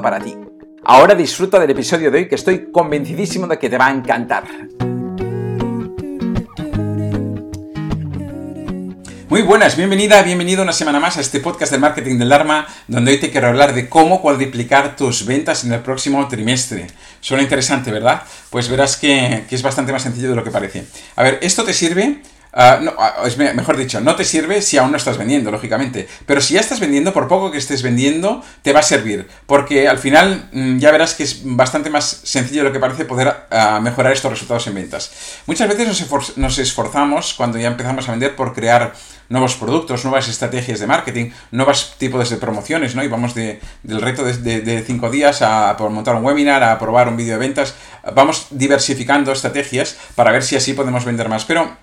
para ti. Ahora disfruta del episodio de hoy que estoy convencidísimo de que te va a encantar. Muy buenas, bienvenida, bienvenido una semana más a este podcast del marketing del Dharma, donde hoy te quiero hablar de cómo cuadriplicar tus ventas en el próximo trimestre. Suena interesante, ¿verdad? Pues verás que, que es bastante más sencillo de lo que parece. A ver, esto te sirve Ah, no, ah, es mejor dicho, no te sirve si aún no estás vendiendo, lógicamente. Pero si ya estás vendiendo, por poco que estés vendiendo, te va a servir. Porque al final mm, ya verás que es bastante más sencillo de lo que parece poder ah, mejorar estos resultados en ventas. Muchas veces nos, esforzamos cuando ya empezamos a vender por crear nuevos productos, nuevas estrategias de marketing, nuevos tipos de promociones, ¿no? Y vamos de, del reto de, de, cinco días a, montar un webinar, a probar un vídeo de ventas. Vamos diversificando estrategias para ver si así podemos vender más. Pero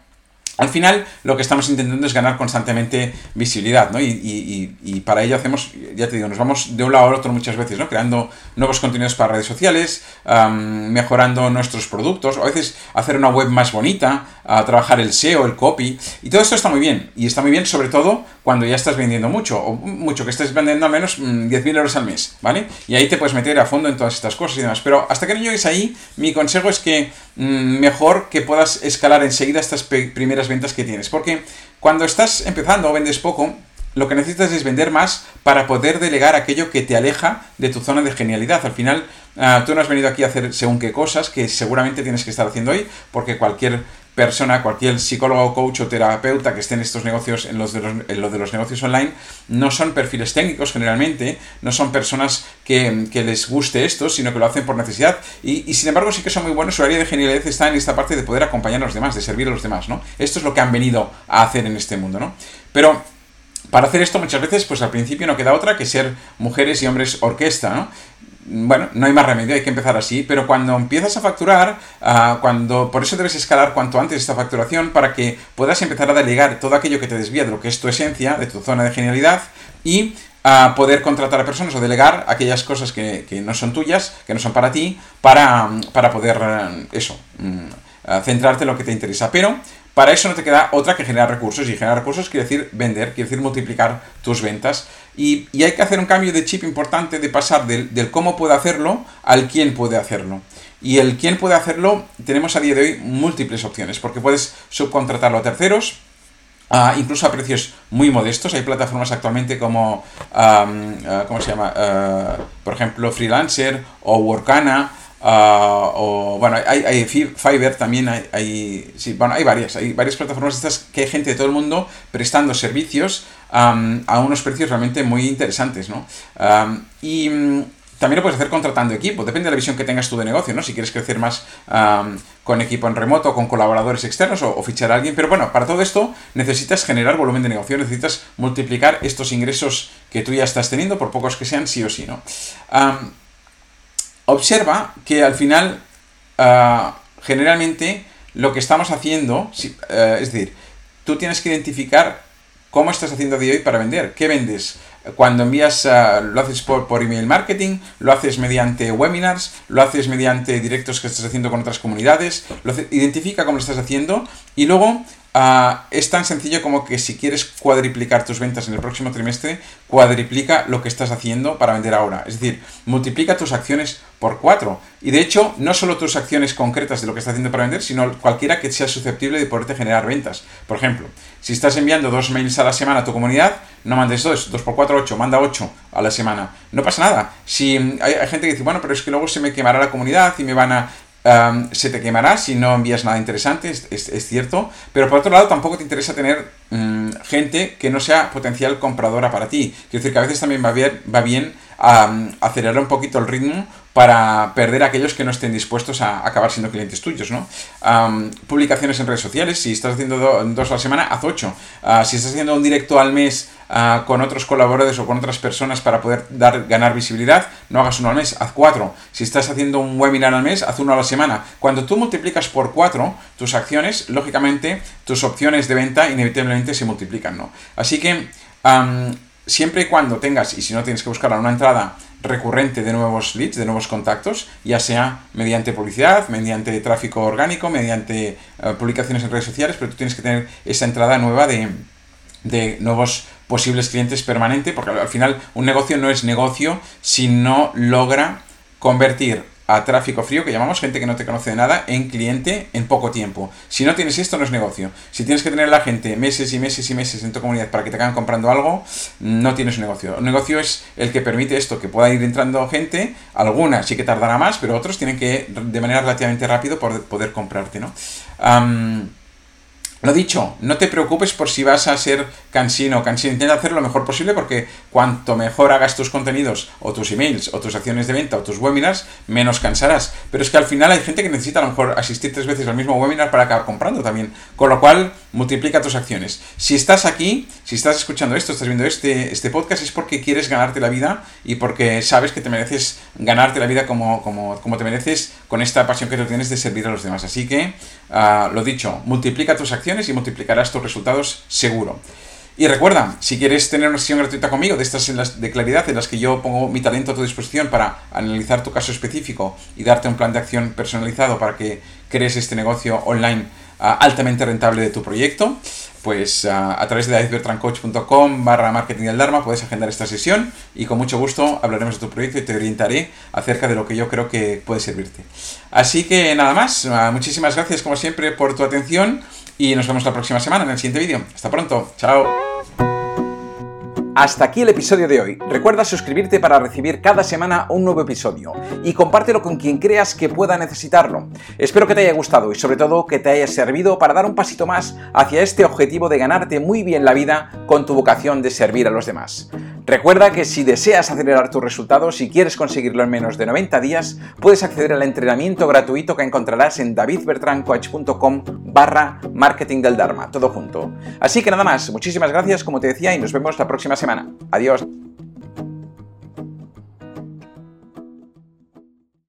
al final, lo que estamos intentando es ganar constantemente visibilidad, ¿no? Y, para ello hacemos, ya te digo, nos vamos de un lado al otro muchas veces, ¿no? Creando nuevos contenidos para redes sociales, mejorando nuestros productos, o a veces hacer una web más bonita, trabajar el SEO, el copy, y todo esto está muy bien. Y está muy bien, sobre todo, cuando ya estás vendiendo mucho, o mucho, que estés vendiendo al menos 10.000 mm, euros al mes, ¿vale? Y ahí te puedes meter a fondo en todas estas cosas y demás. Pero hasta que no llegues ahí, mi consejo es que mejor que puedas escalar enseguida estas primeras ventas que tienes. Porque cuando estás empezando o vendes poco, lo que necesitas es vender más para poder delegar aquello que te aleja de tu zona de genialidad. Al final, ah, tú no has venido aquí a hacer según qué cosas que seguramente tienes que estar haciendo hoy, porque cualquier persona, cualquier psicólogo, coach o terapeuta que esté en estos negocios, en los de los, de los negocios online, no son perfiles técnicos generalmente, no son personas que, les guste esto, sino que lo hacen por necesidad. Y, sin embargo sí que son muy buenos, su área de genialidad está en esta parte de poder acompañar a los demás, de servir a los demás, ¿no? Esto es lo que han venido a hacer en este mundo, ¿no? Pero para hacer esto muchas veces, pues al principio no queda otra que ser mujeres y hombres orquesta, ¿no? Bueno, no hay más remedio, hay que empezar así, pero cuando empiezas a facturar, ah, cuando por eso debes escalar cuanto antes esta facturación para que puedas empezar a delegar todo aquello que te desvía de lo que es tu esencia, de tu zona de genialidad y a poder contratar a personas o delegar aquellas cosas que, no son tuyas, que no son para ti, para, para poder, eh, eso, mm, centrarte en lo que te interesa. Pero para eso no te queda otra que generar recursos. Y generar recursos quiere decir vender, quiere decir multiplicar tus ventas. Y, hay que hacer un cambio de chip importante de pasar del, cómo puede hacerlo al quién puede hacerlo. Y el quién puede hacerlo, tenemos a día de hoy múltiples opciones, porque puedes subcontratarlo a terceros, incluso a precios muy modestos. Hay plataformas actualmente como, ah, ¿cómo se llama? Ah, por ejemplo, Freelancer o Workana Ah, o bueno, hay, hay, Fiverr también, hay, sí, bueno, hay varias, hay varias plataformas estas que hay gente de todo el mundo prestando servicios a unos precios realmente muy interesantes, ¿no? y mm, también lo puedes hacer contratando equipo, depende de la visión que tengas tú de negocio, ¿no? Si quieres crecer más con equipo en remoto, con colaboradores externos o, fichar a alguien, pero bueno, para todo esto necesitas generar volumen de negocio, necesitas multiplicar estos ingresos que tú ya estás teniendo, por pocos que sean, sí o sí, ¿no? Observa que al final, ah, generalmente, lo que estamos haciendo, eh, es decir, tú tienes que identificar cómo estás haciendo de hoy para vender, qué vendes. Cuando envías, ah, lo haces por, por, email marketing, lo haces mediante webinars, lo haces mediante directos que estás haciendo con otras comunidades, identifica cómo lo estás haciendo y luego Ah, es tan sencillo como que si quieres cuadriplicar tus ventas en el próximo trimestre, cuadriplica lo que estás haciendo para vender ahora. Es decir, multiplica tus acciones por cuatro. Y de hecho, no solo tus acciones concretas de lo que estás haciendo para vender, sino cualquiera que sea susceptible de poderte generar ventas. Por ejemplo, si estás enviando dos mails a la semana a tu comunidad, no mandes dos, dos por cuatro, ocho, manda ocho a la semana. No pasa nada. Si hay, hay gente que dice, bueno, pero es que luego se me quemará la comunidad y me van a se te quemará si no envías nada interesante, es, cierto, pero por otro lado tampoco te interesa tener mm, gente que no sea potencial compradora para ti. Quiero decir que a veces también va bien, va bien acelerar un poquito el ritmo para perder a aquellos que no estén dispuestos a acabar siendo clientes tuyos, ¿no? publicaciones en redes sociales, si estás haciendo dos a la semana, haz ocho. Ah, si estás haciendo un directo al mes ah, con otros colaboradores o con otras personas para poder dar, ganar visibilidad, no hagas uno al mes, haz cuatro. Si estás haciendo un webinar al mes, haz uno a la semana. Cuando tú multiplicas por cuatro tus acciones, lógicamente tus opciones de venta inevitablemente se multiplican, ¿no? Así que siempre y cuando tengas, y si no tienes que buscar una entrada recurrente de nuevos leads, de nuevos contactos, ya sea mediante publicidad, mediante tráfico orgánico, mediante eh, publicaciones en redes sociales, pero tú tienes que tener esa entrada nueva de, de nuevos posibles clientes permanente, porque al final un negocio no es negocio si no logra convertir a tráfico frío, que llamamos gente que no te conoce de nada, en cliente en poco tiempo. Si no tienes esto, no es negocio. Si tienes que tener a la gente meses y meses y meses en tu comunidad para que te acaben comprando algo, no tienes negocio. Un negocio es el que permite esto, que pueda ir entrando gente, algunas sí que tardará más, pero otros tienen que, de manera relativamente rápido, poder, comprarte, ¿no? Lo dicho, no te preocupes por si vas a ser cansino o cansino. Intenta hacer lo mejor posible porque cuanto mejor hagas tus contenidos o tus emails o tus acciones de venta o tus webinars, menos cansarás. Pero es que al final hay gente que necesita a lo mejor asistir tres veces al mismo webinar para acabar comprando también. Con lo cual, multiplica tus acciones. Si estás aquí, si estás escuchando esto, estás viendo este, este podcast, es porque quieres ganarte la vida y porque sabes que te mereces ganarte la vida como, como, como te mereces con esta pasión que tú tienes de servir a los demás. Así que, uh, lo dicho, multiplica tus acciones y multiplicarás tus resultados seguro. Y recuerda, si quieres tener una sesión gratuita conmigo de estas de claridad en las que yo pongo mi talento a tu disposición para analizar tu caso específico y darte un plan de acción personalizado para que crees este negocio online ah, altamente rentable de tu proyecto, pues ah, a través de davidbertrancoach.com barra marketing del Dharma puedes agendar esta sesión y con mucho gusto hablaremos de tu proyecto y te orientaré acerca de lo que yo creo que puede servirte. Así que nada más, ah, muchísimas gracias como siempre por tu atención y nos vemos la próxima semana en el siguiente vídeo. Hasta pronto. Chao. Hasta aquí el episodio de hoy. Recuerda suscribirte para recibir cada semana un nuevo episodio y compártelo con quien creas que pueda necesitarlo. Espero que te haya gustado y sobre todo que te haya servido para dar un pasito más hacia este objetivo de ganarte muy bien la vida con tu vocación de servir a los demás. Recuerda que si deseas acelerar tus resultados y quieres conseguirlo en menos de 90 días, puedes acceder al entrenamiento gratuito que encontrarás en davidbertrancoach.com barra marketing del Dharma, todo junto. Así que nada más, muchísimas gracias como te decía y nos vemos la próxima semana. Adiós.